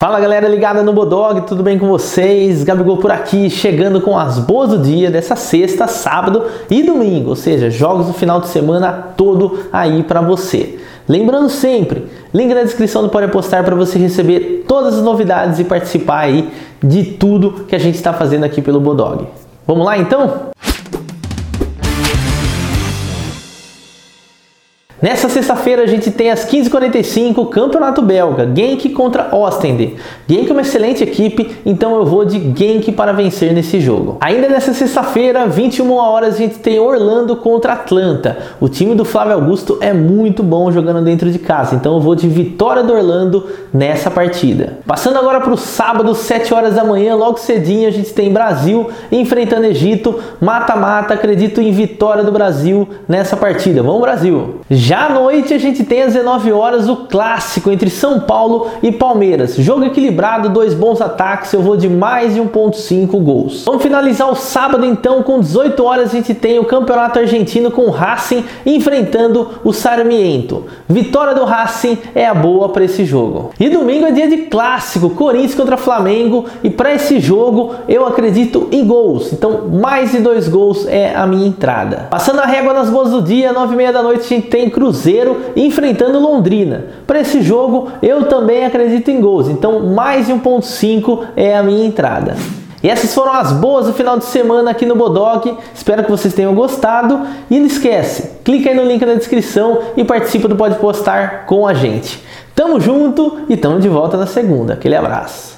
Fala galera ligada no Bodog, tudo bem com vocês? Gabigol por aqui, chegando com as boas do dia dessa sexta, sábado e domingo, ou seja, jogos do final de semana todo aí para você. Lembrando sempre, link na descrição do Pode Apostar para você receber todas as novidades e participar aí de tudo que a gente está fazendo aqui pelo Bodog. Vamos lá então? Nessa sexta-feira a gente tem às 15h45 Campeonato Belga, Genk contra Ostende. Genk é uma excelente equipe, então eu vou de Genk para vencer nesse jogo. Ainda nessa sexta-feira, 21 horas, a gente tem Orlando contra Atlanta. O time do Flávio Augusto é muito bom jogando dentro de casa, então eu vou de vitória do Orlando nessa partida. Passando agora para o sábado, 7 horas da manhã, logo cedinho, a gente tem Brasil enfrentando Egito, mata-mata, acredito em vitória do Brasil nessa partida. Vamos Brasil! Já à noite a gente tem às 19 horas o clássico entre São Paulo e Palmeiras. Jogo equilibrado, dois bons ataques, eu vou de mais de 1.5 gols. Vamos finalizar o sábado então com 18 horas a gente tem o Campeonato Argentino com o Racing enfrentando o Sarmiento. Vitória do Racing é a boa para esse jogo. E domingo é dia de clássico, Corinthians contra Flamengo e para esse jogo eu acredito em gols. Então mais de dois gols é a minha entrada. Passando a régua nas boas do dia, 9 e meia da noite a gente tem Cruzeiro enfrentando Londrina. Para esse jogo, eu também acredito em gols, então mais de 1.5 é a minha entrada. E essas foram as boas do final de semana aqui no Bodog. Espero que vocês tenham gostado. E não esquece, clica aí no link na descrição e participa do Pode Postar com a gente. Tamo junto e tamo de volta na segunda. Aquele abraço.